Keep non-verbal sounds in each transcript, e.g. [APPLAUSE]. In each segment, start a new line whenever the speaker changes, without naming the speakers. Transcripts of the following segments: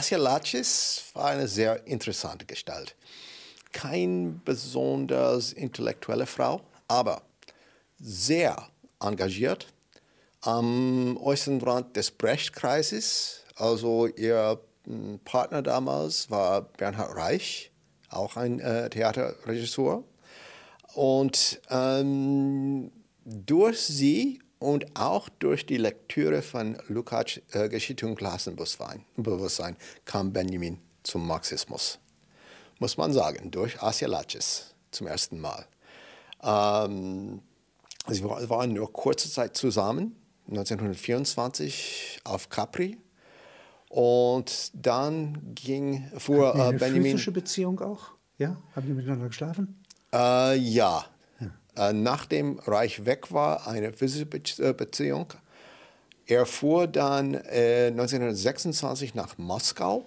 Asialacis war eine sehr interessante Gestalt. Kein besonders intellektuelle Frau, aber sehr engagiert am äußeren Rand des Brecht-Kreises. Also ihr hm, Partner damals war Bernhard Reich, auch ein äh, Theaterregisseur. Und ähm, durch sie und auch durch die Lektüre von Lukács äh, Geschichte und Klassenbewusstsein kam Benjamin zum Marxismus. Muss man sagen, durch Asia Laches zum ersten Mal. Ähm, sie waren nur kurze Zeit zusammen, 1924 auf Capri. Und dann ging vor
äh, eine
Benjamin.
physische Beziehung auch? Ja? Haben die miteinander geschlafen?
Äh, ja. Äh, nachdem Reich weg war, eine physische äh, Beziehung. Er fuhr dann 1926 äh, nach Moskau,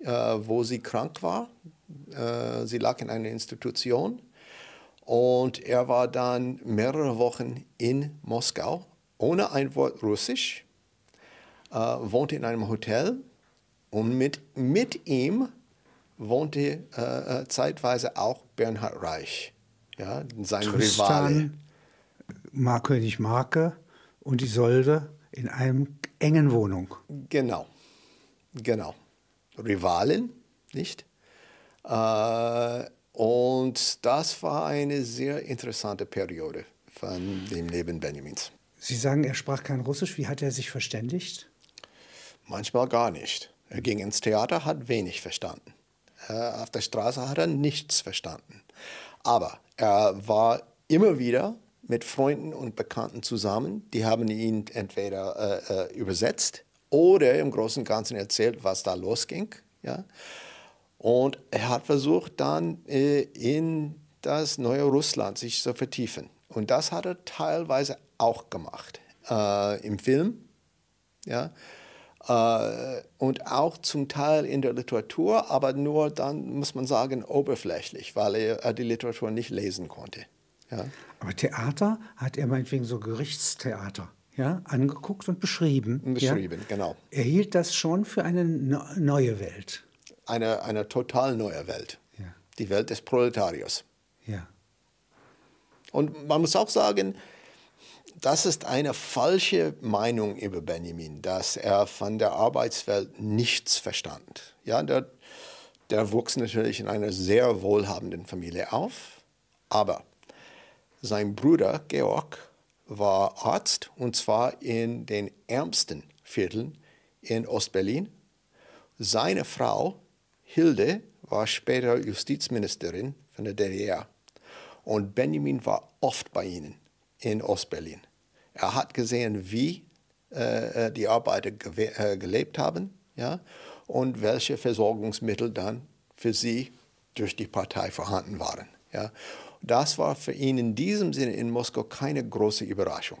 wo sie krank war. sie lag in einer Institution. Und er war dann mehrere Wochen in Moskau ohne ein Wort Russisch, wohnte in einem Hotel und mit, mit ihm wohnte äh zeitweise auch Bernhard Reich, ja, sein Tristan, Rivale.
Markönig Marke und Isolde in einem engen Wohnung.
Genau, genau. Rivalen, nicht? Äh, und das war eine sehr interessante Periode von dem Leben Benjamins.
Sie sagen, er sprach kein Russisch. Wie hat er sich verständigt?
Manchmal gar nicht. Er ging ins Theater, hat wenig verstanden. auf der Straße hat er nichts verstanden. Aber er war immer wieder mit Freunden und Bekannten zusammen. Die haben ihn entweder äh, äh übersetzt oder im Großen und Ganzen erzählt, was da losging. Ja? Und er hat versucht, dann äh, in das neue Russland sich zu vertiefen. Und das hat er teilweise auch gemacht äh, im Film. Ja? Äh, und auch zum Teil in der Literatur, aber nur dann, muss man sagen, oberflächlich, weil er die Literatur nicht lesen konnte. Ja?
Aber Theater hat er meinetwegen so Gerichtstheater ja, angeguckt und beschrieben.
Beschrieben,
ja?
genau.
Er hielt das schon für eine neue Welt.
Eine, eine total neue Welt. Ja. Die Welt des Proletariers.
Ja.
Und man muss auch sagen, das ist eine falsche Meinung über Benjamin, dass er von der Arbeitswelt nichts verstand. Ja, der, der wuchs natürlich in einer sehr wohlhabenden Familie auf, aber sein Bruder Georg war Arzt und zwar in den ärmsten Vierteln in Ostberlin. Seine Frau Hilde war später Justizministerin von der DDR und Benjamin war oft bei ihnen in Ostberlin. Er hat gesehen, wie äh, äh die Arbeiter äh, gelebt haben ja, und welche Versorgungsmittel dann für sie durch die Partei vorhanden waren. Ja. Das war für ihn in diesem Sinne in Moskau keine große Überraschung.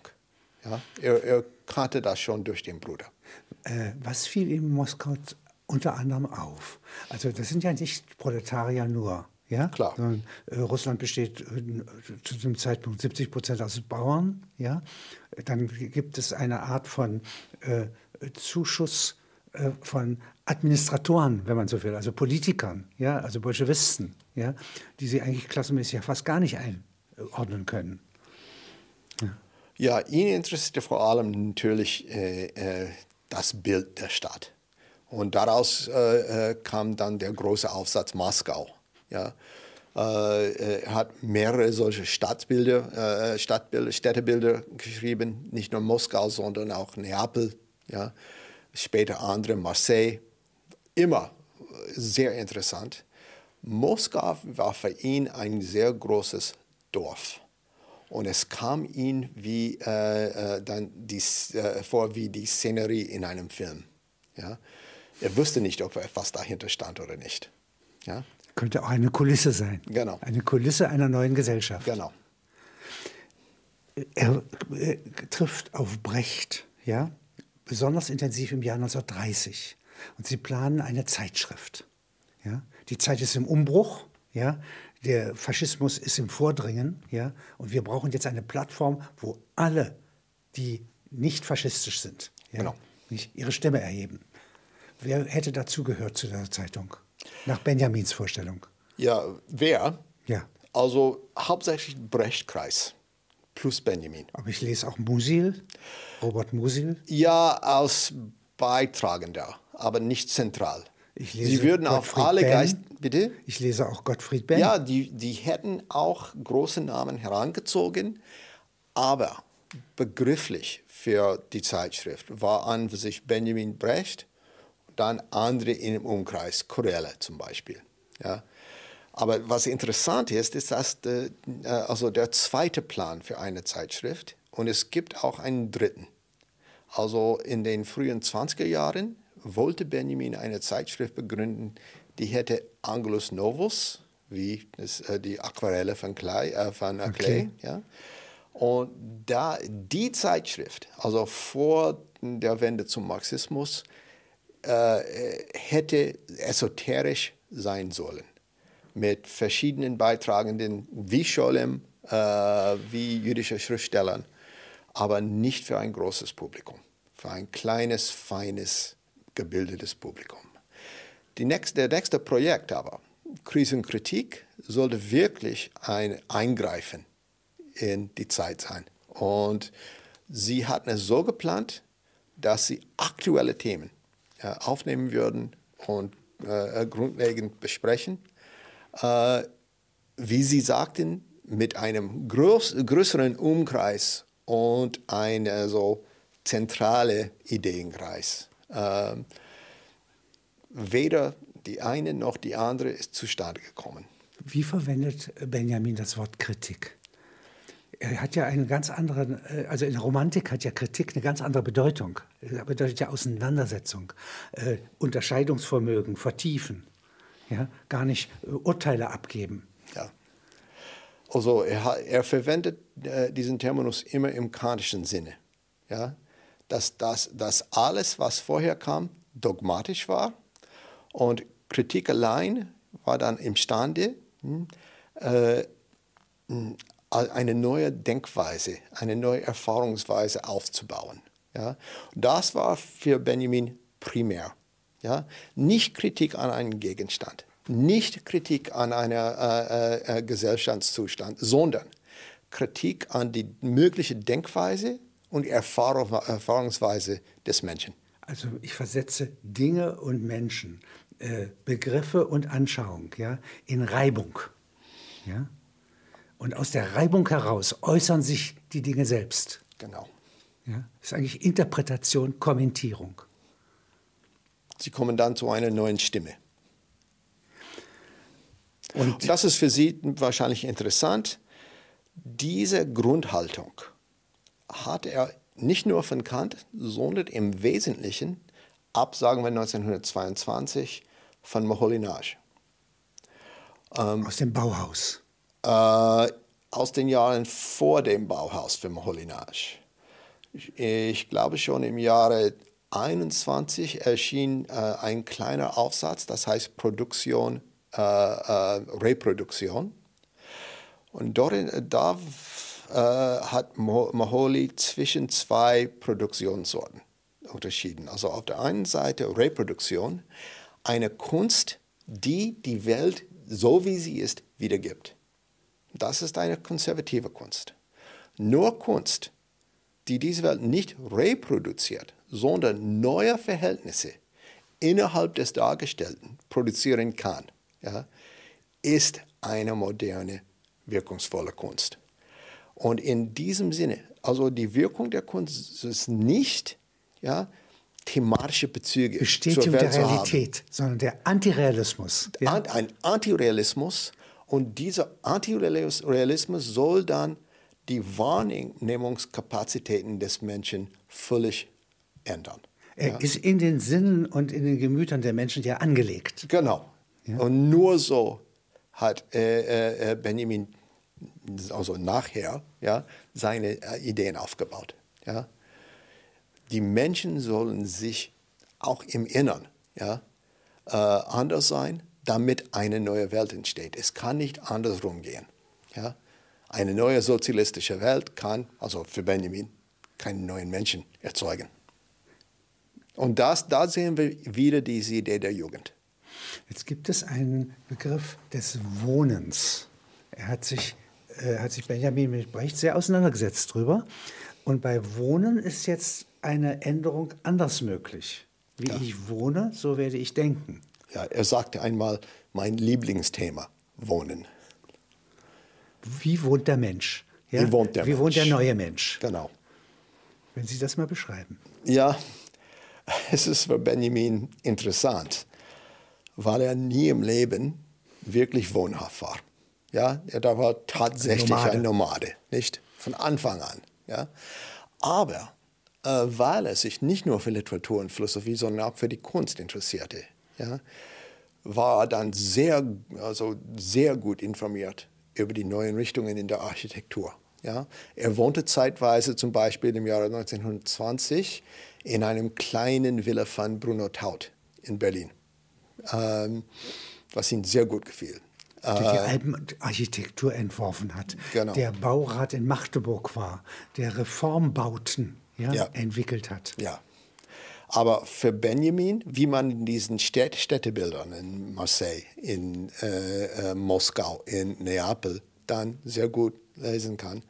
Ja. Er, er kannte das schon durch den Bruder.
Äh, was fiel ihm in Moskau unter anderem auf? Also das sind ja nicht Proletarier nur. Ja?
Klar.
Sondern, äh, Russland besteht äh, zu diesem Zeitpunkt 70 Prozent aus Bauern. Ja? Dann gibt es eine Art von äh, Zuschuss äh, von Administratoren, wenn man so will, also Politikern, ja? also Bolschewisten, ja? die sie eigentlich klassenmäßig ja fast gar nicht einordnen können.
Ja, ja ihn interessierte vor allem natürlich äh, äh, das Bild der Stadt. Und daraus kam dann der große Aufsatz Moskau. Ja. Äh, er hat mehrere solche Stadtbilder, äh, Stadtbilder, Städtebilder geschrieben, nicht nur Moskau, sondern auch Neapel, ja. später andere, Marseille. Immer sehr interessant. Moskau war für ihn ein sehr großes Dorf. Und es kam ihm wie, äh, äh dann die, äh, vor wie die Szenerie in einem Film. Ja? Er wusste nicht, ob etwas dahinter stand oder nicht. Ja?
Könnte auch eine Kulisse sein.
Genau.
Eine Kulisse einer neuen Gesellschaft.
Genau.
Er, er trifft auf Brecht, ja, besonders intensiv im Jahr 1930. Und sie planen eine Zeitschrift. Ja. Die Zeit ist im Umbruch, ja. Der Faschismus ist im Vordringen, ja. Und wir brauchen jetzt eine Plattform, wo alle, die nicht faschistisch sind, ja,
genau.
nicht ihre Stimme erheben. Wer hätte dazugehört zu der Zeitung? Nach Benjamins Vorstellung.
Ja, wer?
Ja.
Also hauptsächlich Brechtkreis plus Benjamin.
Aber ich lese auch Musil, Robert Musil.
Ja, als Beitragender, aber nicht zentral.
Ich lese
Sie würden auf
Gottfried
alle
Benn.
Geist. Bitte?
Ich lese auch Gottfried Benn.
Ja, die, die hätten auch große Namen herangezogen, aber begrifflich für die Zeitschrift war an sich Benjamin Brecht, dann andere im Umkreis, Corelle zum Beispiel. Ja. Aber was interessant ist, ist, dass der, äh, also der zweite Plan für eine Zeitschrift und es gibt auch einen dritten. Also in den frühen 20er Jahren wollte Benjamin eine Zeitschrift begründen, die hätte Angelus Novus, wie das, äh, die Aquarelle von Clay, äh, von äh, Clay ja. Und da die Zeitschrift, also vor der Wende zum Marxismus, äh, hätte esoterisch sein sollen. Mit verschiedenen Beitragenden wie Scholem, äh, wie jüdische Schriftstellern, aber nicht für ein großes Publikum, für ein kleines, feines, gebildetes Publikum. Nächste, der nächste Projekt aber, Krisenkritik, sollte wirklich ein Eingreifen in die Zeit sein. Und sie hatten es so geplant, dass sie aktuelle Themen aufnehmen würden und äh, grundlegend besprechen. Äh, wie Sie sagten, mit einem groß, größeren Umkreis und einem so zentrale Ideenkreis. Ähm, weder die eine noch die andere ist zustande gekommen.
Wie verwendet Benjamin das Wort Kritik? Er hat ja einen ganz anderen, äh, also in der Romantik hat ja Kritik eine ganz andere Bedeutung. Er bedeutet ja Auseinandersetzung, äh, Unterscheidungsvermögen, vertiefen, ja, gar nicht äh, Urteile abgeben.
Ja. Also er, er verwendet äh, diesen Terminus immer im kantischen Sinne. Ja? Dass, dass, dass alles, was vorher kam, dogmatisch war und Kritik allein war dann imstande, hm, äh, hm, eine neue Denkweise, eine neue Erfahrungsweise aufzubauen. Ja? Das war für Benjamin primär. Ja? Nicht Kritik an einem Gegenstand, nicht Kritik an einem äh, äh, Gesellschaftszustand, sondern Kritik an die mögliche Denkweise und Erfahrung, Erfahrungsweise des Menschen.
Also ich versetze Dinge und Menschen, äh, Begriffe und Anschauung ja, in Reibung. Ja? Und aus der Reibung heraus äußern sich die Dinge selbst.
Genau.
Ja? Das ist eigentlich Interpretation, Kommentierung.
Sie kommen dann zu einer neuen Stimme.
Und
das ist für Sie wahrscheinlich interessant. Diese Grundhaltung hat er nicht nur von Kant, sondern im Wesentlichen ab, sagen wir 1922, von Moholy-Nagy.
aus dem Bauhaus.
Äh, aus den Jahren vor dem Bauhaus für Moholy-Nagy. Ich, glaube schon im Jahre 21 erschien äh, ein kleiner Aufsatz, das heißt Produktion, äh, äh, Reproduktion. Und dort, da äh, hat Mo- Moholy zwischen zwei Produktionssorten unterschieden. Also auf der einen Seite Reproduktion, eine Kunst, die die Welt so wie sie ist wiedergibt. Das ist eine konservative Kunst. Nur Kunst, die diese Welt nicht reproduziert, sondern neue Verhältnisse innerhalb des Dargestellten produzieren kann, ja, ist eine moderne, wirkungsvolle Kunst. Und in diesem Sinne, also die Wirkung der Kunst ist nicht ja, thematische Bezüge
Bestätigung
zur
der
Welt haben.
Realität, sondern der Antirealismus. Ja?
Ein Antirealismus und dieser Antirealismus soll dann die Wahrnehmungskapazitäten des Menschen völlig ändern.
Er ist in den Sinnen und in den Gemütern der Menschen ja angelegt.
Genau. Und nur so hat äh, äh, Benjamin also nachher ja, seine äh, Ideen aufgebaut. Ja. Die Menschen sollen sich auch im Innern ja, äh, anders sein, damit eine neue Welt entsteht. Es kann nicht andersrum gehen. Ja. Eine neue sozialistische Welt kann, also für Benjamin, keinen neuen Menschen erzeugen. Und das, da sehen wir wieder diese Idee der Jugend.
Jetzt gibt es einen Begriff des Wohnens. Er hat sich, äh, hat sich Benjamin mit Brecht sehr auseinandergesetzt drüber. Und bei Wohnen ist jetzt eine Änderung anders möglich. Wie ja. ich wohne, so werde ich denken.
Ja, er sagte einmal, mein Lieblingsthema, Wohnen.
Wie wohnt der Mensch?
Ja? Wie wohnt der
Wie
Mensch?
wohnt der neue Mensch?
Genau.
Wenn Sie das mal beschreiben.
Ja, [LAUGHS] es ist für Benjamin interessant, weil er nie im Leben wirklich wohnhaft war. Ja, er war tatsächlich Nomade. ein Nomade, nicht? Von Anfang an. Ja? Aber äh, weil er sich nicht nur für Literatur und Philosophie, sondern auch für die Kunst interessierte, ja, war dann sehr, also sehr gut informiert über die neuen Richtungen in der Architektur. Ja. Er wohnte zeitweise zum Beispiel im Jahre 1920 in einem kleinen Villa von Bruno Taut in Berlin, ähm, was ihm sehr gut gefiel.
Der die äh, Alpenarchitektur entworfen hat, genau. der Baurat in Magdeburg war, der Reformbauten ja, ja. entwickelt hat.
Ja. Aber für Benjamin, wie man in diesen Städt Städtebildern in Marseille, in äh, äh, Moskau, in Neapel dann sehr gut lesen kann,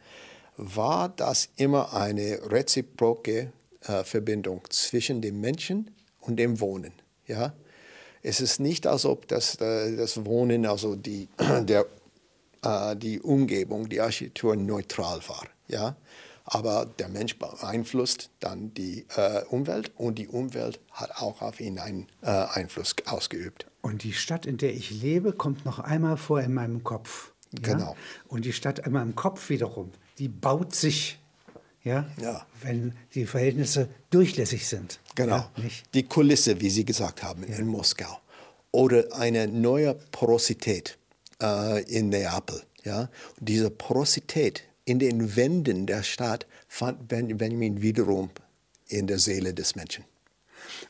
war das immer eine reziproke äh, Verbindung zwischen dem Menschen und dem Wohnen. Ja? Es ist nicht, als ob das, äh, das Wohnen, also die, [CLEARS THROAT] der, äh, die Umgebung, die Architektur neutral war. Ja? Aber der Mensch beeinflusst dann die äh, Umwelt und die Umwelt hat auch auf ihn einen äh, Einfluss ausgeübt.
Und die Stadt, in der ich lebe, kommt noch einmal vor in meinem Kopf.
Ja? Genau.
Und die Stadt in meinem Kopf wiederum, die baut sich, ja, ja. wenn die Verhältnisse durchlässig sind.
Genau. Ja, die Kulisse, wie Sie gesagt haben, in Moskau. Oder eine neue Porosität äh, in Neapel. Ja? Und diese Porosität in den Wänden der Stadt fand Benjamin wiederum in der Seele des Menschen.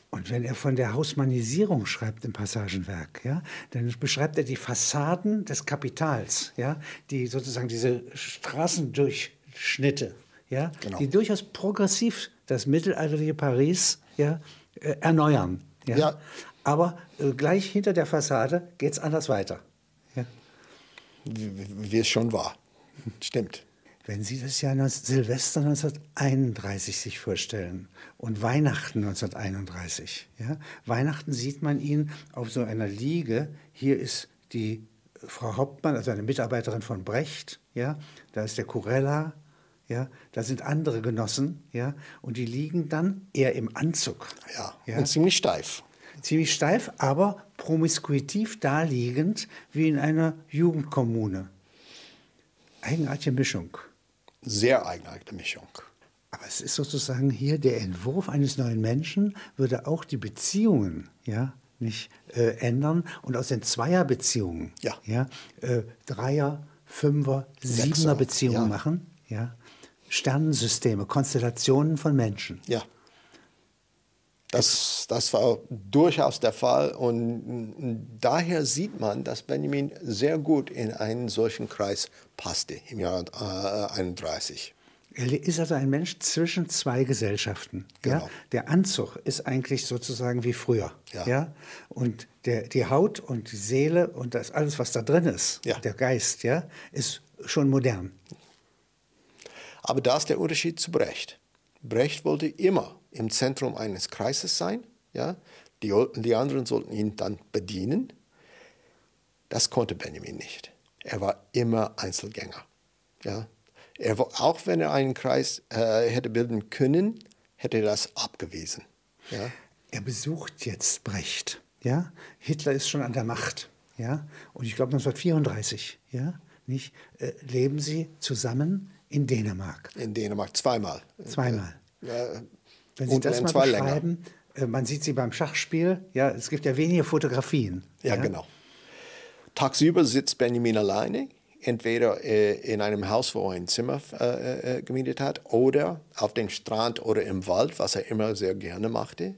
Und wenn er von der Hausmannisierung schreibt im Passagenwerk, ja, dann beschreibt er die Fassaden des Kapitals, ja, die sozusagen diese Straßendurchschnitte, ja, genau. die durchaus progressiv das mittelalterliche Paris ja, äh, erneuern. Ja. ja. Aber äh, gleich hinter der Fassade geht es anders weiter. Ja.
Wie es schon war. Stimmt.
Wenn Sie das Jahr Silvester 1931 sich vorstellen und Weihnachten 1931, ja, Weihnachten sieht man ihn auf so einer Liege. Hier ist die Frau Hauptmann, also eine Mitarbeiterin von Brecht, ja, da ist der Kurella, ja, da sind andere Genossen, ja, und die liegen dann eher im Anzug.
Ja, ja. und ziemlich steif.
Ziemlich steif, aber promiskuitiv daliegend wie in einer Jugendkommune. Eigenartige Mischung
sehr eigenartige Mischung.
Aber es ist sozusagen hier der Entwurf eines neuen Menschen, würde auch die Beziehungen ja, nicht äh, ändern und aus den Zweierbeziehungen
ja.
Ja, äh, Dreier, Fünfer, Siebener Beziehungen ja. machen. Ja. Sternensysteme, Konstellationen von Menschen.
Ja. Das, das war durchaus der Fall und daher sieht man, dass Benjamin sehr gut in einen solchen Kreis passte im Jahr äh, 31.
Er ist also ein Mensch zwischen zwei Gesellschaften. Genau. Ja? Der Anzug ist eigentlich sozusagen wie früher. Ja. ja? Und der, die Haut und die Seele und das alles, was da drin ist, ja. der Geist, ja, ist schon modern.
Aber da ist der Unterschied zu Brecht. Brecht wollte immer im Zentrum eines Kreises sein. Ja? Die, die anderen sollten ihn dann bedienen. Das konnte Benjamin nicht. Er war immer Einzelgänger. Ja? Er, auch wenn er einen Kreis äh, hätte bilden können, hätte er das abgewiesen. Ja?
Er besucht jetzt Brecht. Ja? Hitler ist schon an der Macht. Ja? Und ich glaube 1934 ja? Nicht? Äh, leben sie zusammen in Dänemark.
In Dänemark zweimal.
Zweimal. Äh, wenn Sie das mal beschreiben, länger. Äh, man sieht Sie beim Schachspiel, ja, es gibt ja wenige Fotografien.
Ja, ja? genau. Tagsüber sitzt Benjamin alleine, entweder äh, in einem Haus, wo er ein Zimmer äh, äh, gemietet hat, oder auf dem Strand oder im Wald, was er immer sehr gerne machte.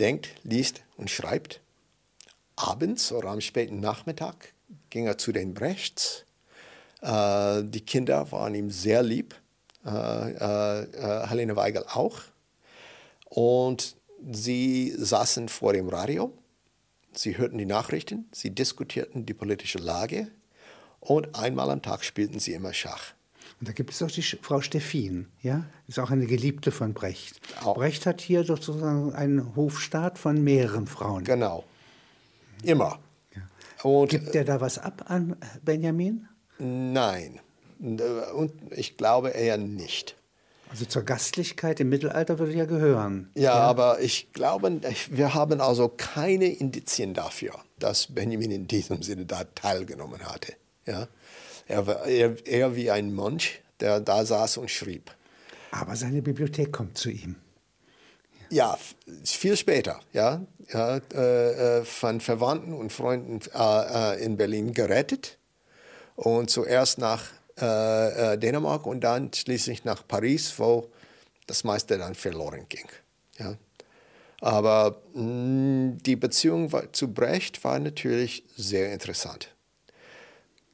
Denkt, liest und schreibt. Abends oder am späten Nachmittag ging er zu den Brechts. Äh, die Kinder waren ihm sehr lieb. Helene Weigel auch. Und sie saßen vor dem Radio, sie hörten die Nachrichten, sie diskutierten die politische Lage und einmal am Tag spielten sie immer Schach.
Und da gibt es auch die Frau Steffin, ja, ist auch eine Geliebte von Brecht.
Auch.
Brecht hat hier sozusagen einen Hofstaat von mehreren Frauen.
Genau. Immer. Und
Gibt der da was ab an Benjamin?
Nein. Und ich glaube eher nicht.
Also zur Gastlichkeit im Mittelalter würde ja gehören.
Ja, aber ich glaube, wir haben also keine Indizien dafür, dass Benjamin in diesem Sinne da teilgenommen hatte. Ja? Er war eher, eher wie ein Mönch, der da saß und schrieb.
Aber seine Bibliothek kommt zu ihm.
Ja, viel später, ja, ja äh, äh, von Verwandten und Freunden äh, äh, in Berlin gerettet und zuerst nach äh, äh, Dänemark und dann schließlich nach Paris, wo das meiste dann verloren ging. Ja. Aber mh, die Beziehung zu Brecht war natürlich sehr interessant.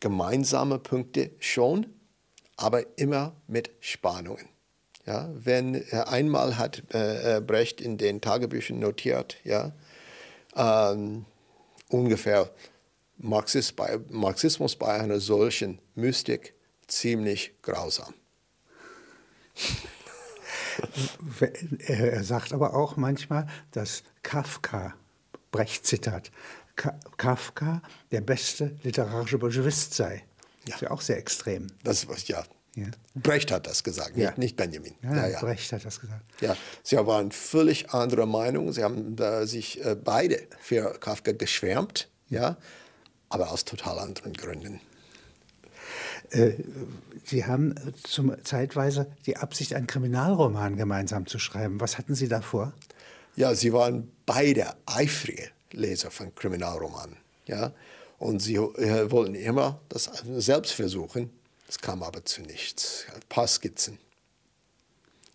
Gemeinsame Punkte schon, aber immer mit Spannungen. Ja, wenn äh, einmal hat äh, äh, Brecht in den Tagebüchern notiert, ja, ähm, ungefähr Marxis bei, Marxismus bei einer solchen Mystik ziemlich grausam.
Er sagt aber auch manchmal, dass Kafka, Brecht-Zitat, Ka Kafka der beste literarische Bolschewist sei.
Ja.
Ist ja auch sehr extrem.
Das was ja.
Ja.
Brecht hat das gesagt,
Ja.
nicht, nicht Benjamin.
Ja,
Ja, ja.
Brecht hat das gesagt.
Ja, sie waren völlig anderer Meinung. Sie haben äh, sich äh, beide für Kafka geschwärmt, ja, aber aus total anderen Gründen.
Äh, Sie haben äh, zum, zeitweise die Absicht, einen Kriminalroman gemeinsam zu schreiben. Was hatten Sie da vor?
Ja, sie waren beide eifrige Leser von Kriminalromanen, ja, und sie äh, wollten immer das selbst versuchen. Es kam aber zu nichts. Ein paar Skizzen.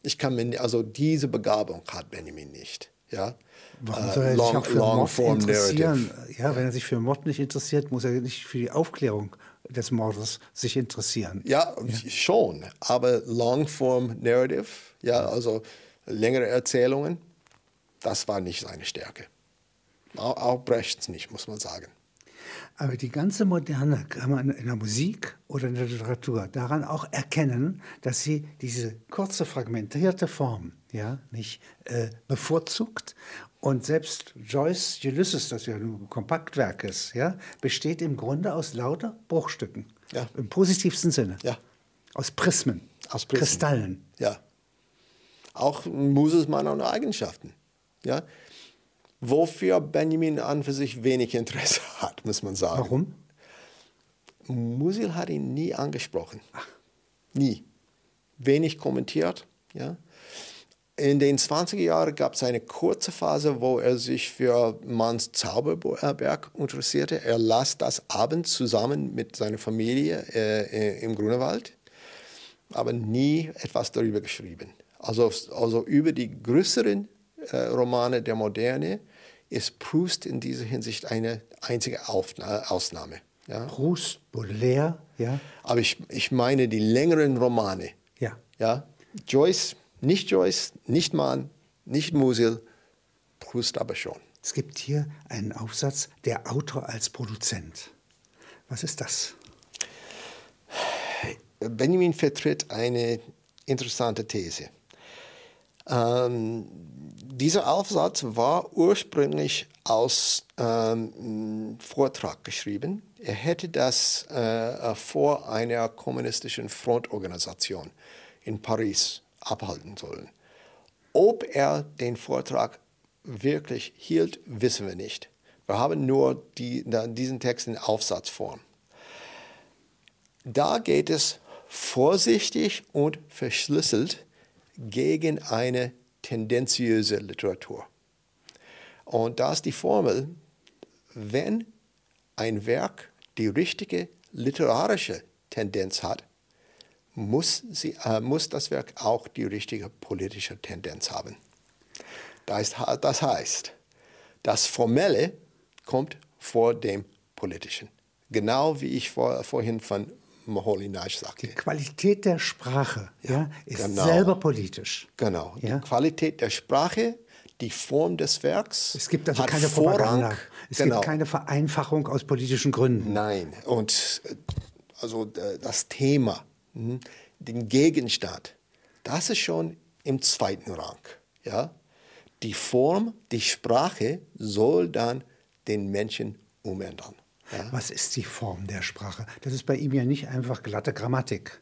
Ich kann mir, also diese Begabung hat Benjamin nicht, ja.
Warum
Äh,
soll er sich
long-
auch für Mord interessieren?
narrative.
Ja, wenn er sich für Mord nicht interessiert, muss er nicht für die Aufklärung des Mordes sich interessieren.
Ja, schon, aber Longform Narrative, ja, also längere Erzählungen, das war nicht seine Stärke. Auch, auch Brechts nicht, muss man sagen.
Aber die ganze Moderne kann man in der Musik oder in der Literatur daran auch erkennen, dass sie diese kurze, fragmentierte Form ja, nicht äh, bevorzugt. Und selbst Joyce Ulysses, das ja ein Kompaktwerk ist, ja, besteht im Grunde aus lauter Bruchstücken.
Ja.
Im positivsten Sinne.
Ja.
Aus Prismen,
Aus Prismen.
Kristallen.
Ja. Auch Muselmann und Eigenschaften. Ja. Wofür Benjamin an für sich wenig Interesse [LAUGHS] hat, muss man sagen.
Warum?
Musil hat ihn nie angesprochen. Nie. Wenig kommentiert. Ja. In den 20er Jahren gab es eine kurze Phase, wo er sich für Manns Zauberberg interessierte. Er las das abends zusammen mit seiner Familie äh, äh, im Grunewald, aber nie etwas darüber geschrieben. Also, also über die größeren Romane der Moderne ist Proust in dieser Hinsicht eine einzige Aufna Ausnahme. Ja.
Proust, Baudelaire, ja.
Aber ich, ich meine die längeren Romane.
Ja.
Ja? Joyce, nicht Joyce, nicht Mann, nicht Musil, Proust aber schon.
Es gibt hier einen Aufsatz, der Autor als Produzent. Was ist das?
Benjamin vertritt eine interessante These. Ähm, dieser Aufsatz war ursprünglich aus ähm, Vortrag geschrieben. Er hätte das äh, vor einer kommunistischen Frontorganisation in Paris abhalten sollen. Ob er den Vortrag wirklich hielt, wissen wir nicht. Wir haben nur die, diesen Text in Aufsatzform. Da geht es vorsichtig und verschlüsselt gegen eine tendenziöse Literatur. Und da ist die Formel, wenn ein Werk die richtige literarische Tendenz hat, muss, sie, äh, muss das Werk auch die richtige politische Tendenz haben. Das, das heißt, das Formelle kommt vor dem Politischen. Genau wie ich vor, vorhin von Sagte.
Die Qualität der Sprache ja, ist
genau.
selber politisch.
Genau.
Ja?
Die Qualität der Sprache, die Form des Werks.
Es gibt also keine
Vorrang.
Propaganda. Es
genau.
gibt keine Vereinfachung aus politischen Gründen.
Nein, und äh, also das Thema, hm, den Gegenstand, das ist schon im zweiten Rang. Ja? Die Form, die Sprache soll dann den Menschen umändern. Ja?
Was ist die Form der Sprache? Das ist bei ihm ja nicht einfach glatte Grammatik.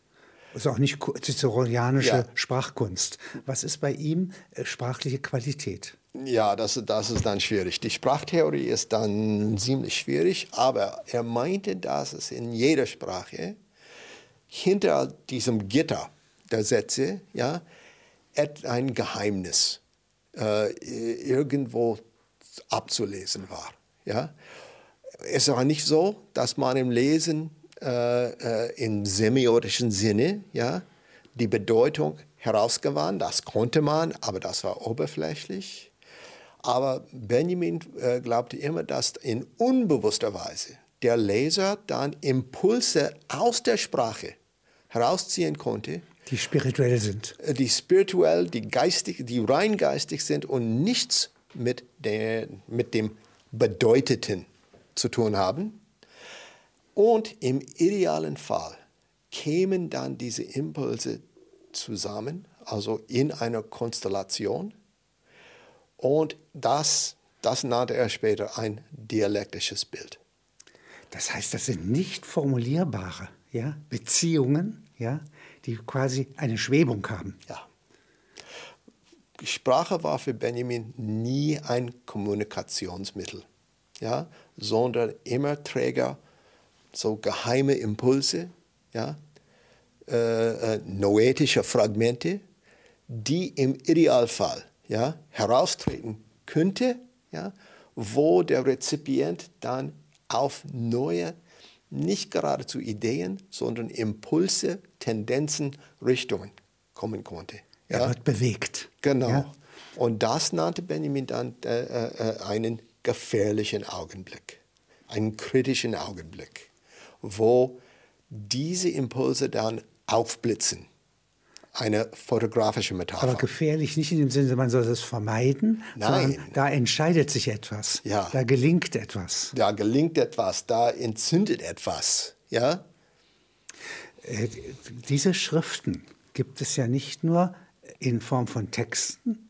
Das ist auch nicht ciceronianische
Ja.
Sprachkunst. Was ist bei ihm äh, sprachliche Qualität?
Ja, das, das ist dann schwierig. Die Sprachtheorie ist dann ziemlich schwierig, aber er meinte, dass es in jeder Sprache hinter diesem Gitter der Sätze ja, ein Geheimnis äh, irgendwo abzulesen war. Ja? Es war nicht so, dass man im Lesen äh, äh, im semiotischen Sinne ja, die Bedeutung herausgewann. Das konnte man, aber das war oberflächlich. Aber Benjamin äh, glaubte immer, dass in unbewusster Weise der Leser dann Impulse aus der Sprache herausziehen konnte,
Die spirituell sind.
äh, die spirituell, die geistig, die rein geistig sind und nichts mit, der, mit dem Bedeuteten zu tun haben. Und im idealen Fall kämen dann diese Impulse zusammen, also in einer Konstellation. Und das, das nannte er später ein dialektisches Bild.
Das heißt, das sind nicht formulierbare ja, Beziehungen, ja, die quasi eine Schwebung haben.
Ja. Sprache war für Benjamin nie ein Kommunikationsmittel, ja, sondern immer Träger so geheime Impulse, ja, äh, äh, noetische Fragmente, die im Idealfall ja, heraustreten könnte, ja, wo der Rezipient dann auf neue, nicht geradezu Ideen, sondern Impulse, Tendenzen, Richtungen kommen konnte.
Er
Ja?
wird bewegt.
Genau.
Ja?
Und das nannte Benjamin dann äh, äh, einen gefährlichen Augenblick, einen kritischen Augenblick, wo diese Impulse dann aufblitzen. Eine fotografische Metapher.
Aber gefährlich nicht in dem Sinne, man soll es vermeiden,
Nein.
sondern da entscheidet sich etwas.
Ja.
Da gelingt etwas.
da gelingt etwas, da entzündet etwas. Ja?
Äh, Diese Schriften gibt es ja nicht nur in Form von Texten,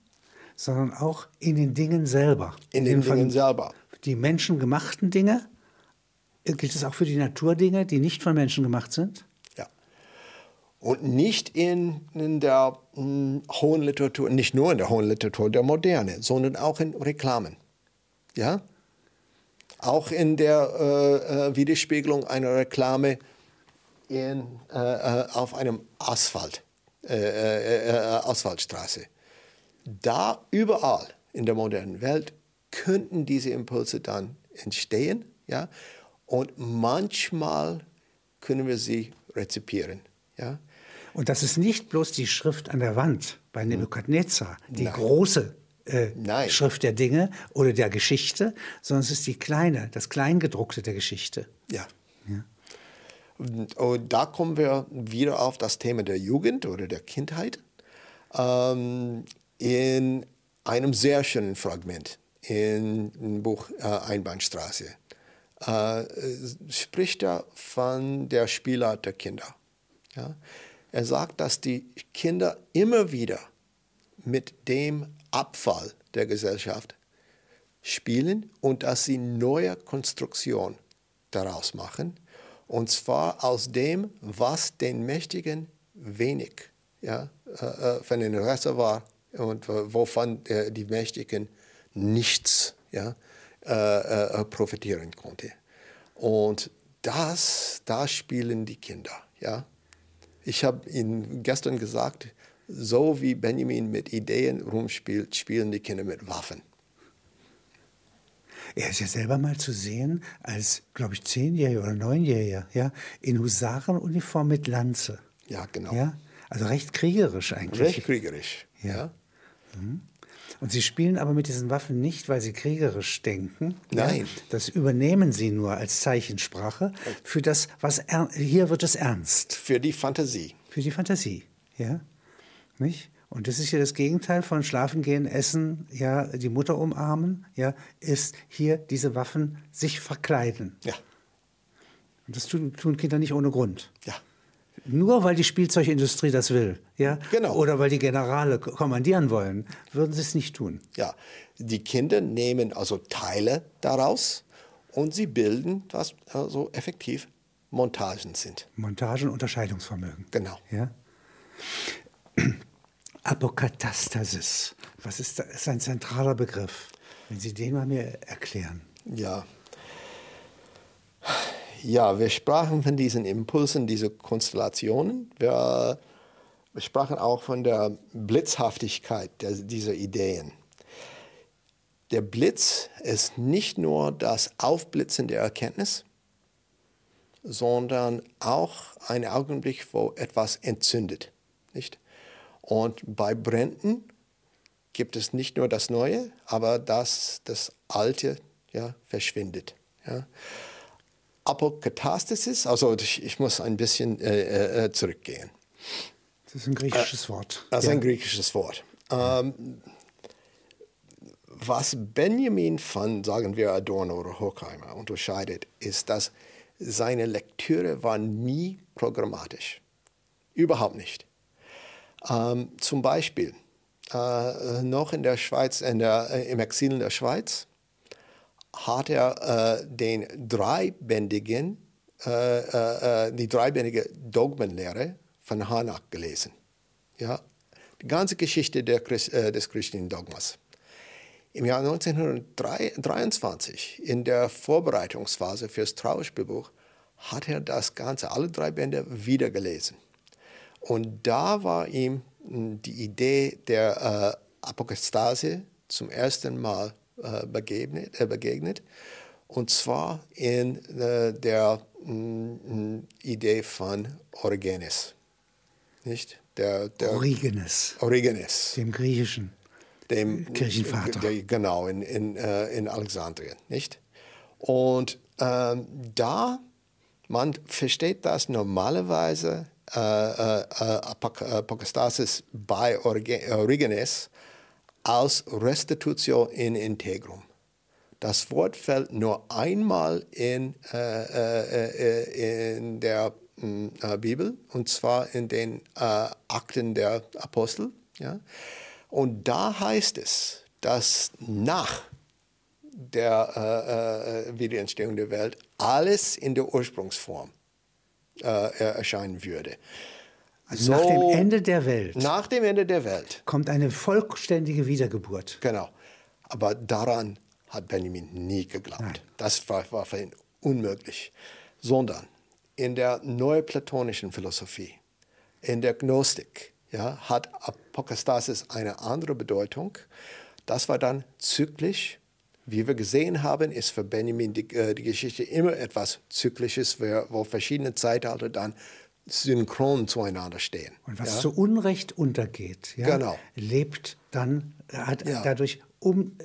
sondern auch in den Dingen selber.
In den
von-
Dingen selber.
Die menschengemachten Dinge, äh, gilt es auch für die Naturdinge, die nicht von Menschen gemacht sind?
Ja. Und nicht in, in der mh, hohen Literatur, nicht nur in der hohen Literatur der Moderne, sondern auch in Reklamen. Ja? Auch in der äh, äh, Widerspiegelung einer Reklame in, äh, äh, auf einem Asphalt, äh, Asphaltstraße. Da überall in der modernen Welt könnten diese Impulse dann entstehen. Ja? Und manchmal können wir sie rezipieren. Ja?
Und das ist nicht bloß die Schrift an der Wand bei Nebukadnezar, die
Nein.
große äh. Schrift der Dinge oder der Geschichte, sondern es ist die kleine, das Kleingedruckte der Geschichte.
Ja. Und, und da kommen wir wieder auf das Thema der Jugend oder der Kindheit. Ähm, in einem sehr schönen Fragment in dem Buch äh, Einbahnstraße äh, spricht er von der Spielart der Kinder. Ja? Er sagt, dass die Kinder immer wieder mit dem Abfall der Gesellschaft spielen und dass sie neue Konstruktion daraus machen. Und zwar aus dem, was den Mächtigen wenig ja, äh, äh, von Interesse war und wovon äh, die Mächtigen nichts ja, äh, äh, profitieren konnte. Und das, da spielen die Kinder. Ja. Ich habe Ihnen gestern gesagt, so wie Benjamin mit Ideen rumspielt, spielen die Kinder mit Waffen.
Er ist ja selber mal zu sehen als, glaube ich, Zehnjähriger oder Neunjähriger, ja, in Husarenuniform mit Lanze.
Ja, genau.
Ja, also recht kriegerisch eigentlich.
Recht kriegerisch.
Ja.
Ja.
Und sie spielen aber mit diesen Waffen nicht, weil sie kriegerisch denken.
Nein.
Ja, das übernehmen sie nur als Zeichensprache für das, was er, hier wird es ernst,
Für die Fantasie.
für die Fantasie. Ja, nicht? Und das ist ja das Gegenteil von schlafen gehen, essen, ja, die Mutter umarmen, ja, ist hier diese Waffen sich verkleiden.
Ja.
Und das tun, tun Kinder nicht ohne Grund.
Ja.
Nur weil die Spielzeugindustrie das will, ja,
Genau.
oder weil die Generale kommandieren wollen, würden sie es nicht tun.
Ja, die Kinder nehmen also Teile daraus und sie bilden, was also effektiv Montagen sind.
Montage und Unterscheidungsvermögen.
Genau.
Ja? [CLEARS THROAT] Apokatastasis. Was ist das? ist ein zentraler Begriff. Wenn Sie den mal mir erklären.
Ja. Ja, wir sprachen von diesen Impulsen, diese Konstellationen. Wir, sprachen auch von der Blitzhaftigkeit dieser Ideen. Der Blitz ist nicht nur das Aufblitzen der Erkenntnis, sondern auch ein Augenblick, wo etwas entzündet. Nicht? Und bei Bränden gibt es nicht nur das Neue, aber das, das Alte ja, verschwindet. Ja. Apokatastasis, also ich, ich muss ein bisschen äh, äh, zurückgehen.
Das ist ein griechisches Wort.
Das ist
Ja.
ein griechisches Wort. Ähm, was Benjamin von, sagen wir, Adorno oder Horkheimer unterscheidet, ist, dass seine Lektüre war nie programmatisch. Überhaupt nicht. Ähm, zum Beispiel, äh, noch in der Schweiz, in der, äh, im Exil in der Schweiz, hat er äh, den dreibändigen, äh, äh, äh, die dreibändige Dogmenlehre von Hanak gelesen. Ja, die ganze Geschichte Christ, äh, des christlichen Dogmas. Im Jahr 1923, in der Vorbereitungsphase fürs Trauerspielbuch, hat er das Ganze, alle drei Bände, wieder gelesen. Und da war ihm mh, die Idee der äh, Apokastase zum ersten Mal äh, begegnet, äh, begegnet. Und zwar in äh, der mh, Idee von Origenes. Nicht? Der, der
Origenes,
Origenes
dem Griechischen.
dem
Kirchenvater.
Der, genau, in, in, äh, in Alexandrien, nicht? Und ähm, da, man versteht das normalerweise, äh, äh, äh, Apok- Apokastasis bei Orige- Origenes als Restitutio in Integrum. Das Wort fällt nur einmal in, äh, äh, äh, in der mh, äh, Bibel, und zwar in den äh, Akten der Apostel. Ja? Und da heißt es, dass nach der äh, Wiederentstehung der Welt alles in der Ursprungsform erscheinen würde.
Also nach dem Ende der Welt
Nach dem Ende der Welt,
kommt eine vollständige Wiedergeburt.
genau. Aber daran hat Benjamin nie geglaubt.
Nein.
Das war, war für ihn unmöglich. Sondern in der neuplatonischen Philosophie, in der Gnostik, ja, hat Apokastasis eine andere Bedeutung. Das war dann zyklisch. Wie wir gesehen haben, ist für Benjamin die, äh, die Geschichte immer etwas Zyklisches, wo verschiedene Zeitalter dann synchron zueinander stehen.
Und was
ja?
zu Unrecht untergeht, ja,
Genau.
lebt dann, hat
Ja.
dadurch, um,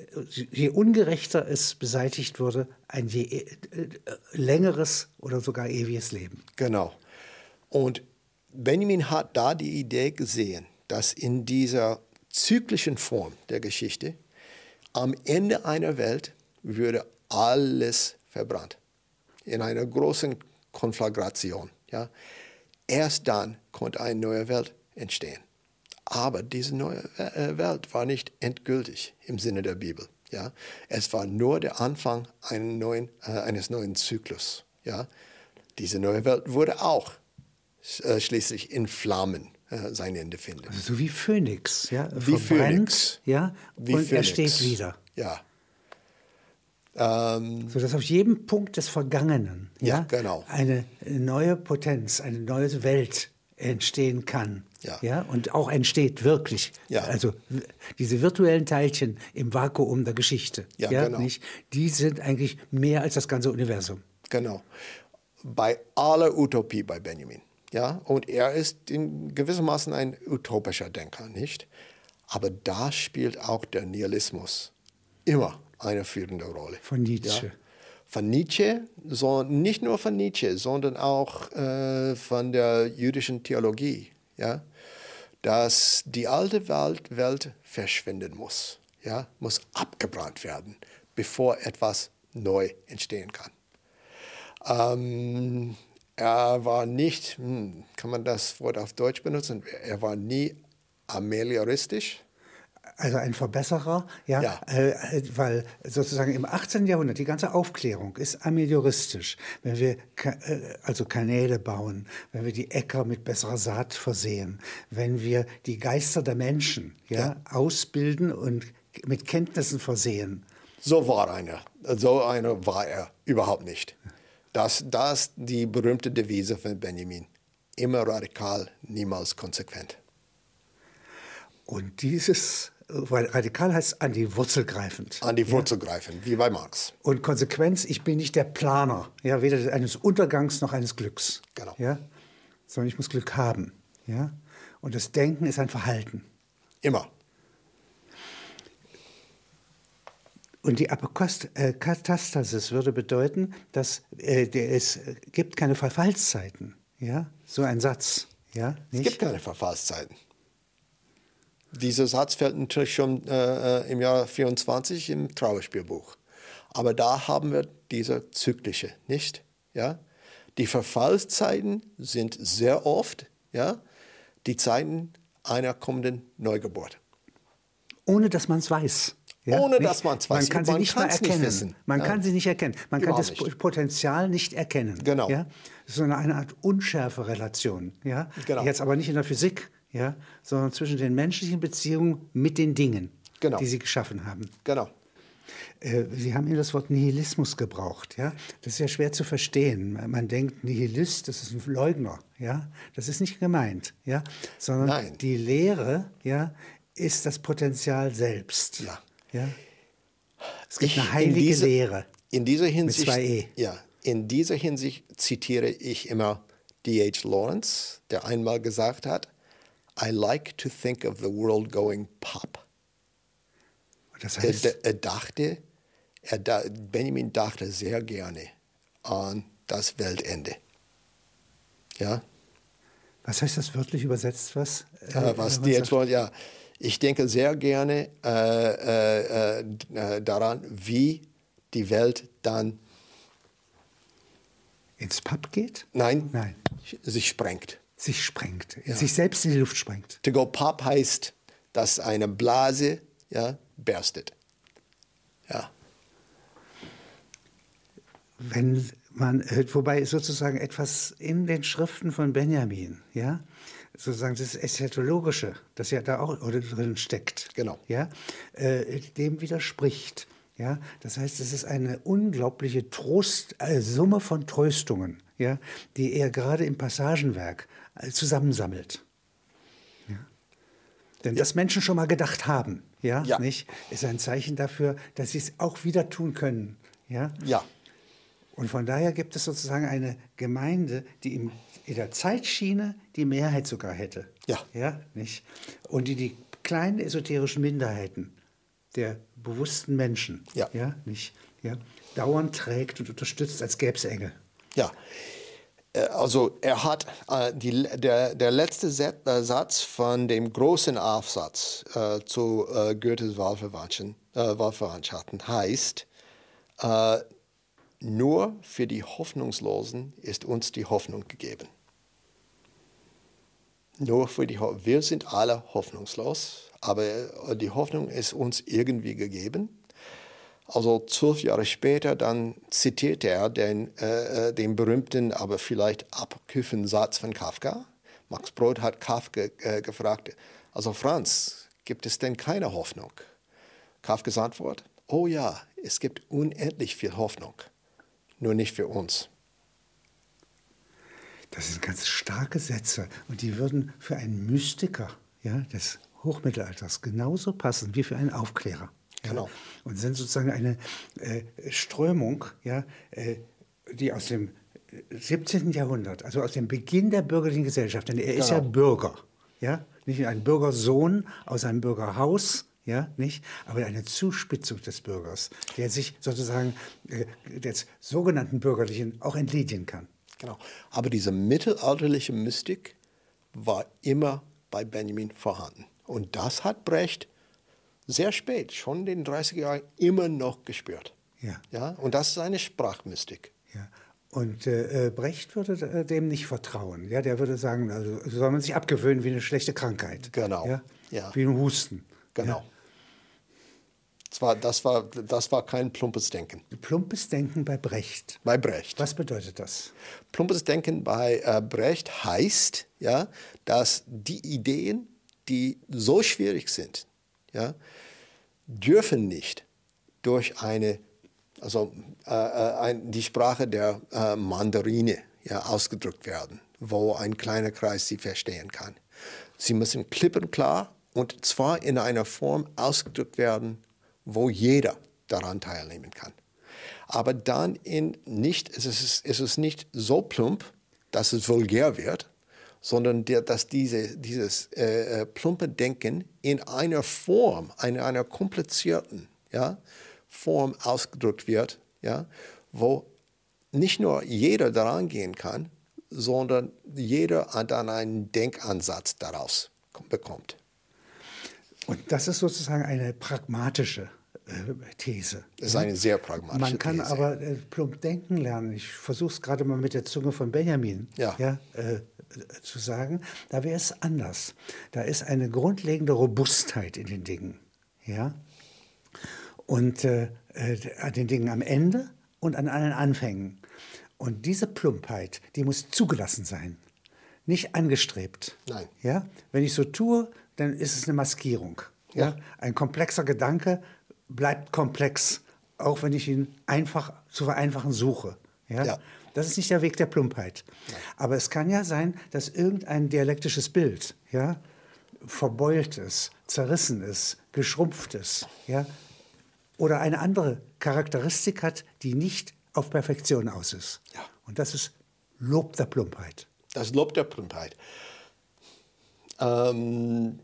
je ungerechter es beseitigt wurde, ein je äh, äh, längeres oder sogar ewiges Leben.
Genau. Und Benjamin hat da die Idee gesehen, dass in dieser zyklischen Form der Geschichte am Ende einer Welt würde alles verbrannt. In einer großen Konflagration. Ja. Erst dann konnte eine neue Welt entstehen. Aber diese neue äh, Welt war nicht endgültig im Sinne der Bibel. Ja. Es war nur der Anfang neuen, äh, eines neuen Zyklus. Ja. Diese neue Welt wurde auch äh, schließlich in Flammen äh, sein Ende finden.
Also so wie Phönix, ja,
Wie
verbrennt,
Phönix.
ja,
Wie
und er
Phönix.
steht wieder.
Ja. Ähm,
So dass auf jedem Punkt des Vergangenen
Ja, genau.
eine neue Potenz, eine neue Welt entstehen kann.
Ja.
und auch entsteht wirklich.
Ja.
Also diese virtuellen Teilchen im Vakuum der Geschichte,
Ja, genau.
nicht, die sind eigentlich mehr als das ganze Universum.
Genau. Bei aller Utopie bei Benjamin. Ja, und er ist in gewissermaßen ein utopischer Denker, nicht? Aber da spielt auch der Nihilismus immer eine führende Rolle.
Von Nietzsche.
Ja? Von Nietzsche, so, nicht nur von Nietzsche, sondern auch äh, von der jüdischen Theologie. Ja? dass die alte Welt, Welt verschwinden muss, ja, muss abgebrannt werden, bevor etwas neu entstehen kann. Ähm, er war nicht, hm, kann man das Wort auf Deutsch benutzen, er war nie amelioristisch.
Also ein Verbesserer, ja,
Ja.
Äh, weil sozusagen im 18. Jahrhundert die ganze Aufklärung ist amelioristisch. Wenn wir Ka äh, also Kanäle bauen, wenn wir die Äcker mit besserer Saat versehen, wenn wir die Geister der Menschen ja,
Ja.
ausbilden und mit Kenntnissen versehen,
So war einer. So einer war er überhaupt nicht. Das, das die berühmte Devise von Benjamin. Immer radikal, niemals konsequent.
Und dieses, radikal heißt an die Wurzel greifend.
An die Wurzel greifen, wie bei Marx.
Und Konsequenz, ich bin nicht der Planer, ja, weder eines Untergangs noch eines Glücks.
Genau.
Ja, sondern ich muss Glück haben. Ja? Und das Denken ist ein Verhalten.
Immer.
Und die Apokost- äh, würde bedeuten, dass äh, der, es gibt keine Verfallszeiten. Ja? So ein Satz. Ja?
Es
Nicht?
gibt keine Verfallszeiten. Dieser Satz fällt natürlich schon äh, äh, im Jahr 24 im Trauerspielbuch. Aber da haben wir diese zyklische, nicht? Ja? Die Verfallszeiten sind sehr oft ja, die Zeiten einer kommenden Neugeburt.
Ohne dass man es weiß.
Ohne
nicht?
dass man's weiß.
Man kann sie
Man
nicht mal
nicht
erkennen.
wissen.
Man
Ja.
kann sie nicht erkennen. Man
Überhaupt
kann das
nicht.
Potenzial nicht erkennen.
Genau.
Ja? Das ist eine Art unschärfe Relation. Ja?
Genau.
Jetzt aber nicht in der Physik, ja? sondern zwischen den menschlichen Beziehungen mit den Dingen,
Genau.
die sie geschaffen haben.
Genau.
Äh, Sie haben eben das Wort Nihilismus gebraucht. Ja? Das ist ja schwer zu verstehen. Man- Man denkt, Nihilist, das ist ein Leugner. Ja? Das ist nicht gemeint. Ja? Sondern
Nein.
die Lehre ja, ist das Potenzial selbst.
Ja.
Ja? Es gibt
Ich-
eine
in
heilige
diese-
Lehre.
In dieser Hinsicht,
zwei E.
ja, in dieser Hinsicht zitiere ich immer D.H. Lawrence, der einmal gesagt hat, I like to think of the world going pop.
Das
Er,
heißt,
er dachte, er Benjamin dachte sehr gerne an das Weltende. Ja,
was heißt das wörtlich übersetzt? Was,
äh, was
wenn man
D.H.
sagt?
Lawrence, ja, ich denke sehr gerne äh, äh, äh, daran, wie die Welt dann,
ins Pub geht?
nein,
Nein.
sich sprengt.
Sich sprengt. Sich selbst in die Luft sprengt.
To go pop heißt, dass eine Blase ja, berstet. Ja,
wenn man, wobei sozusagen etwas in den Schriften von Benjamin, ja, sozusagen das Eschatologische, das ja da auch drin steckt,
Genau.
ja, äh, dem widerspricht. Ja, das heißt, es ist eine unglaubliche Trost, äh, Summe von Tröstungen, ja, die er gerade im Passagenwerk äh, zusammensammelt. Ja. Denn dass Menschen schon mal gedacht haben, ja,
Ja.
nicht, ist ein Zeichen dafür, dass sie es auch wieder tun können. Ja,
ja,
und von daher gibt es sozusagen eine Gemeinde, die im, in der Zeitschiene die Mehrheit sogar hätte.
Ja.
ja nicht? Und die die kleinen esoterischen Minderheiten der bewussten Menschen
Ja.
Ja, nicht, ja, dauernd trägt und unterstützt, als gäbe es Engel.
ja. Äh, Also er hat äh, die, der, der letzte Set, äh, Satz von dem großen Aufsatz äh, zu äh, Goethes Wahlverwandtschaften, äh, Wahlverwandtschaften heißt, nur für die Hoffnungslosen ist uns die Hoffnung gegeben. Nur für die Ho wir sind alle hoffnungslos, aber äh, die Hoffnung ist uns irgendwie gegeben. Also zwölf Jahre später, dann zitierte er den, äh, äh, den berühmten, aber vielleicht abküffen Satz von Kafka. Max Brod hat Kafka äh, gefragt, also Franz, gibt es denn keine Hoffnung? Kafkas Antwort, oh ja, es gibt unendlich viel Hoffnung, nur nicht für uns.
Das sind ganz starke Sätze und die würden für einen Mystiker ja, des Hochmittelalters genauso passen wie für einen Aufklärer. Ja?
Genau.
Und sind sozusagen eine äh, Strömung, ja, äh, die aus dem 17. Jahrhundert, also aus dem Beginn der bürgerlichen Gesellschaft, denn er ist ja
Genau.
Bürger, ja, nicht ein Bürgersohn aus einem Bürgerhaus, ja, nicht, aber eine Zuspitzung des Bürgers, der sich sozusagen äh, des sogenannten Bürgerlichen auch entledigen kann.
Genau. Aber diese mittelalterliche Mystik war immer bei Benjamin vorhanden. Und das hat Brecht sehr spät, schon in den 30er Jahren, immer noch gespürt.
Ja.
Ja? Und das ist eine Sprachmystik.
Ja. Und äh, Brecht würde äh, dem nicht vertrauen. Ja, der würde sagen, also soll man sich abgewöhnen wie eine schlechte Krankheit.
Genau.
Ja?
Ja.
Wie ein Husten.
Genau.
Ja?
Das, war, das, war, das war kein plumpes Denken.
Plumpes Denken bei Brecht.
Bei Brecht.
Was bedeutet das?
Plumpes Denken bei äh, Brecht heißt, ja, dass die Ideen, die so schwierig sind, ja, dürfen nicht durch eine, also äh, äh ein, die Sprache der äh, Mandarine ja, ausgedrückt werden, wo ein kleiner Kreis sie verstehen kann. Sie müssen klipp und klar und zwar in einer Form ausgedrückt werden, wo jeder daran teilnehmen kann. Aber dann in nicht, es ist, es ist nicht so plump, dass es vulgär wird, sondern der, dass diese, dieses äh, äh plumpe Denken in einer Form, in einer komplizierten ja, Form ausgedrückt wird, ja, wo nicht nur jeder daran gehen kann, sondern jeder dann einen Denkansatz daraus bekommt.
Und das ist sozusagen eine pragmatische äh, These.
Das ist eine sehr pragmatische
Man kann
These.
aber äh, plump denken lernen. Ich versuche es gerade mal mit der Zunge von Benjamin
Ja.
Ja, äh, zu sagen. Da wäre es anders. Da ist eine grundlegende Robustheit in den Dingen. Ja? Und äh, äh, an den Dingen am Ende und an allen Anfängen. Und diese Plumpheit, die muss zugelassen sein, nicht angestrebt.
Nein.
Ja? Wenn ich so tue, dann ist es eine Maskierung. Ja?
Ja.
Ein komplexer Gedanke bleibt komplex, auch wenn ich ihn einfach zu vereinfachen suche. Ja?
Ja.
Das ist nicht der Weg der Plumpheit. Aber es kann ja sein, dass irgendein dialektisches Bild ja, verbeult ist, zerrissen ist, geschrumpft ist. Ja? Oder eine andere Charakteristik hat, die nicht auf Perfektion aus ist.
Ja.
Und das ist Lob der Plumpheit.
Das Lob der Plumpheit. Ähm,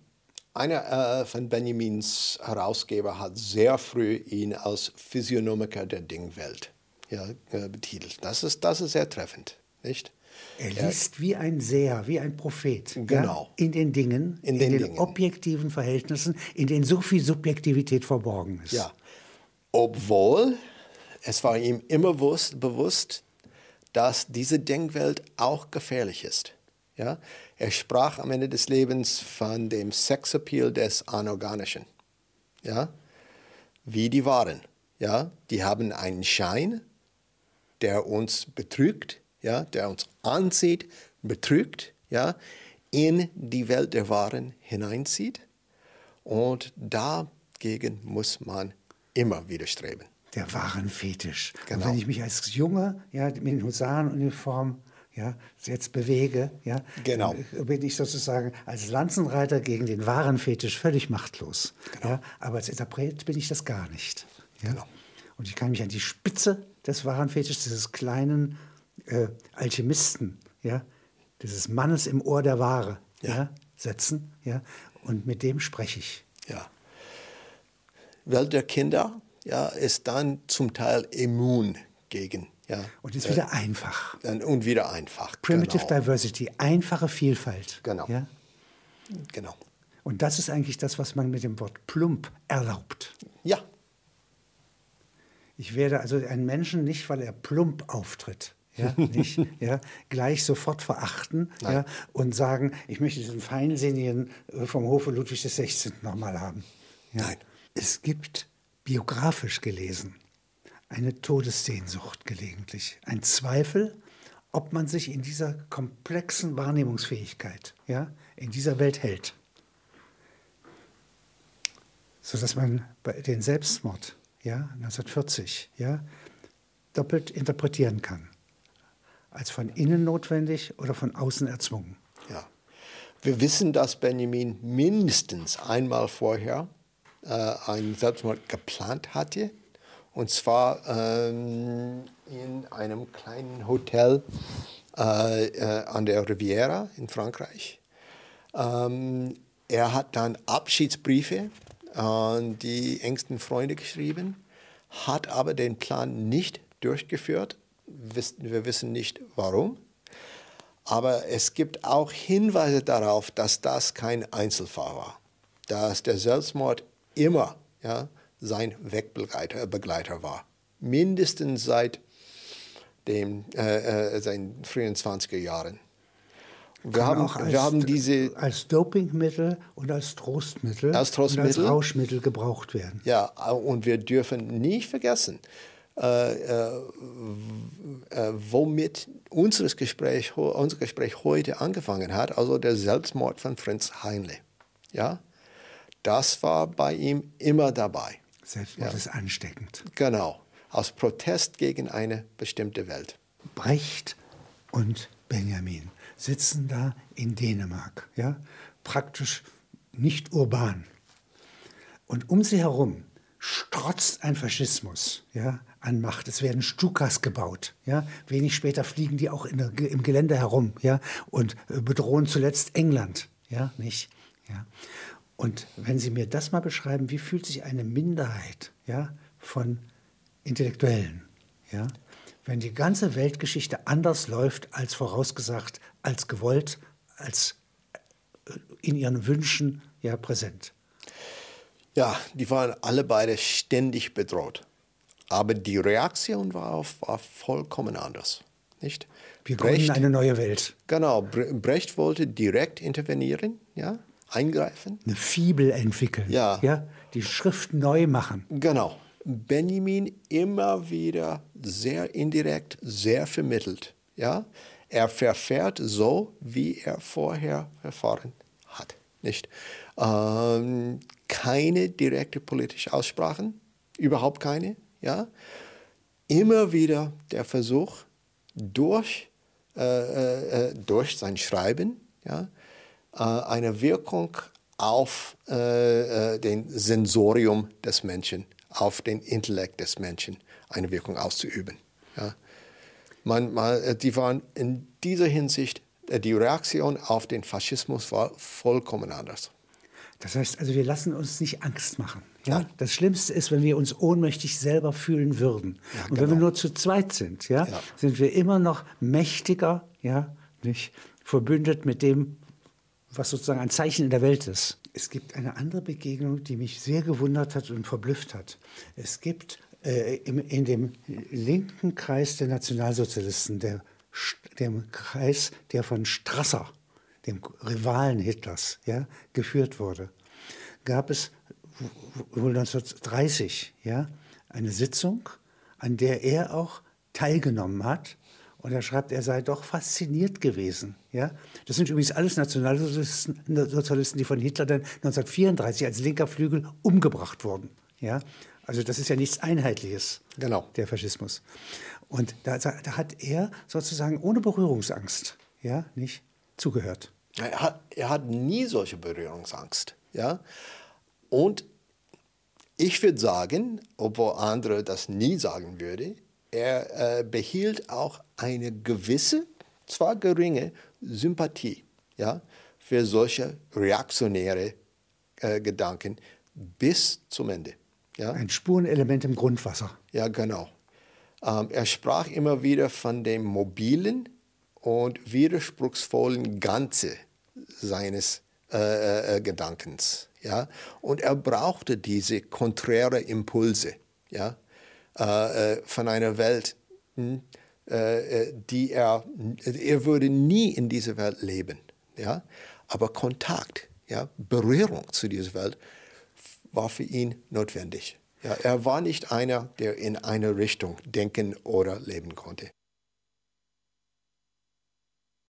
einer äh, von Benjamins Herausgeber hat sehr früh ihn als Physiognomiker der Dingwelt ja, äh, betitelt. Das ist, das ist sehr treffend, nicht?
Er liest wie ein Seher, wie ein Prophet.
Genau.
Ja, in den Dingen,
In
in,
den
den,
Dingen.
objektiven Verhältnissen, in denen so viel Subjektivität verborgen ist.
Ja. Obwohl es war ihm immer bewusst, bewusst, dass diese Denkwelt auch gefährlich ist. Ja? Er sprach am Ende des Lebens von dem Sexappeal des Anorganischen. Ja? Wie die waren. Ja? Die haben einen Schein, der uns betrügt, ja? der uns anzieht, betrügt, ja? in die Welt der Waren hineinzieht. Und dagegen muss man immer widerstreben.
Der wahren Fetisch.
Genau.
Und wenn ich mich als Junge ja, mit den Husarenuniform ja, jetzt bewege, ja,
Genau.
dann bin ich sozusagen als Lanzenreiter gegen den wahren Fetisch völlig machtlos. Ja, aber als Interpret bin ich das gar nicht. Ja?
Genau.
Und ich kann mich an die Spitze des wahren Fetisches, dieses kleinen äh, Alchemisten, ja, dieses Mannes im Ohr der Ware
Ja.
ja. setzen. Ja, und mit dem spreche ich.
Ja. Welt der Kinder ja, ist dann zum Teil immun gegen. Ja,
Und ist wieder einfach.
äh, und wieder einfach.
Primitive
genau.
Diversity, einfache Vielfalt.
Genau.
Ja?
genau.
Und das ist eigentlich das, was man mit dem Wort plump erlaubt.
Ja,
Ich werde also einen Menschen nicht, weil er plump auftritt, ja, [LAUGHS] nicht, ja, gleich sofort verachten ja, und sagen, ich möchte diesen Feinsinnigen äh, vom Hofe Ludwig XVI. nochmal haben. Ja.
Nein.
Es gibt, biografisch gelesen, eine Todessehnsucht gelegentlich, ein Zweifel, ob man sich in dieser komplexen Wahrnehmungsfähigkeit, ja, in dieser Welt hält. Sodass man bei den Selbstmord, ja, 1940, ja, doppelt interpretieren kann. Als von innen notwendig oder von außen erzwungen.
ja. Wir wissen, dass Benjamin mindestens einmal vorher äh, einen Selbstmord geplant hatte. Und zwar ähm, in einem kleinen Hotel äh, äh, an der Riviera in Frankreich. Ähm, er hat dann Abschiedsbriefe an die engsten Freunde geschrieben, hat aber den Plan nicht durchgeführt. Wir wissen nicht warum. Aber es gibt auch Hinweise darauf, dass das kein Einzelfall war. Dass der Selbstmord immer ja, sein Wegbegleiter Begleiter war. Mindestens seit den, äh, äh, seinen frühen 20er Jahren.
Wir haben, auch als, wir haben diese als Dopingmittel und als Trostmittel,
als Trostmittel
und als Rauschmittel gebraucht werden.
Ja, und wir dürfen nicht vergessen, äh, äh, äh, womit unseres Gespräch, unser Gespräch heute angefangen hat, also der Selbstmord von Fritz Heinle. Ja, das war bei ihm immer dabei.
Selbstmord ja. ist ansteckend.
Genau, aus Protest gegen eine bestimmte Welt.
Brecht und Benjamin sitzen da in Dänemark, ja, praktisch nicht urban. Und um sie herum strotzt ein Faschismus ja, an Macht. Es werden Stukas gebaut. Ja. Wenig später fliegen die auch der, im Gelände herum ja, und äh, bedrohen zuletzt England. Ja, nicht? Ja. Und wenn Sie mir das mal beschreiben, wie fühlt sich eine Minderheit ja, von Intellektuellen, ja, wenn die ganze Weltgeschichte anders läuft als vorausgesagt, als gewollt, als äh, in ihren Wünschen ja präsent.
Ja, die waren alle beide ständig bedroht. Aber die Reaktion war, war vollkommen anders. Nicht?
Wir gründen eine neue Welt.
Genau, Brecht wollte direkt intervenieren, ja, eingreifen.
Eine Fibel entwickeln. Ja. ja. Die Schrift neu machen.
Genau. Benjamin immer wieder sehr indirekt, sehr vermittelt. Ja? Er verfährt so, wie er vorher verfahren hat. Nicht? Ähm, keine direkte politische Aussprachen, überhaupt keine. Ja? Immer wieder der Versuch, durch, äh, äh, äh durch sein Schreiben ja, äh, eine Wirkung auf äh, äh den Sensorium des Menschen auf den Intellekt des Menschen eine Wirkung auszuüben. Ja. Man, man, äh, die waren in dieser Hinsicht, äh, die Reaktion auf den Faschismus war vollkommen anders.
Das heißt also, wir lassen uns nicht Angst machen. Ja? Das Schlimmste ist, wenn wir uns ohnmächtig selber fühlen würden. Ja, Und genau. wenn wir nur zu zweit sind, ja, ja, sind wir immer noch mächtiger, ja, nicht verbündet mit dem, was sozusagen ein Zeichen in der Welt ist. Es gibt eine andere Begegnung, die mich sehr gewundert hat und verblüfft hat. Es gibt äh, im, in dem linken Kreis der Nationalsozialisten, der, dem Kreis, der von Strasser, dem Rivalen Hitlers, ja, geführt wurde, gab es wohl 1930 ja, eine Sitzung, an der er auch teilgenommen hat und er schreibt, er sei doch fasziniert gewesen. Ja? Das sind übrigens alles Nationalsozialisten, die von Hitler dann 1934 als linker Flügel umgebracht wurden. Ja? Also das ist ja nichts Einheitliches,
genau.
der Faschismus. Und da, da hat er sozusagen ohne Berührungsangst ja, nicht zugehört.
Er hat, er hat nie solche Berührungsangst. Ja? Und ich würde sagen, obwohl andere das nie sagen würden, er äh, behielt auch eine gewisse, zwar geringe Sympathie ja, für solche reaktionäre äh, Gedanken bis zum Ende. Ja.
Ein Spurenelement im Grundwasser.
Ja, genau. Ähm, er sprach immer wieder von dem mobilen und widerspruchsvollen Ganze seines äh, äh, äh Gedankens. Ja? Und er brauchte diese konträre Impulse. Ja? Äh, äh, von einer Welt, hm, äh, die er, er würde nie in dieser Welt leben. Ja? Aber Kontakt, ja, Berührung zu dieser Welt war für ihn notwendig. Ja, er war nicht einer, der in eine Richtung denken oder leben konnte.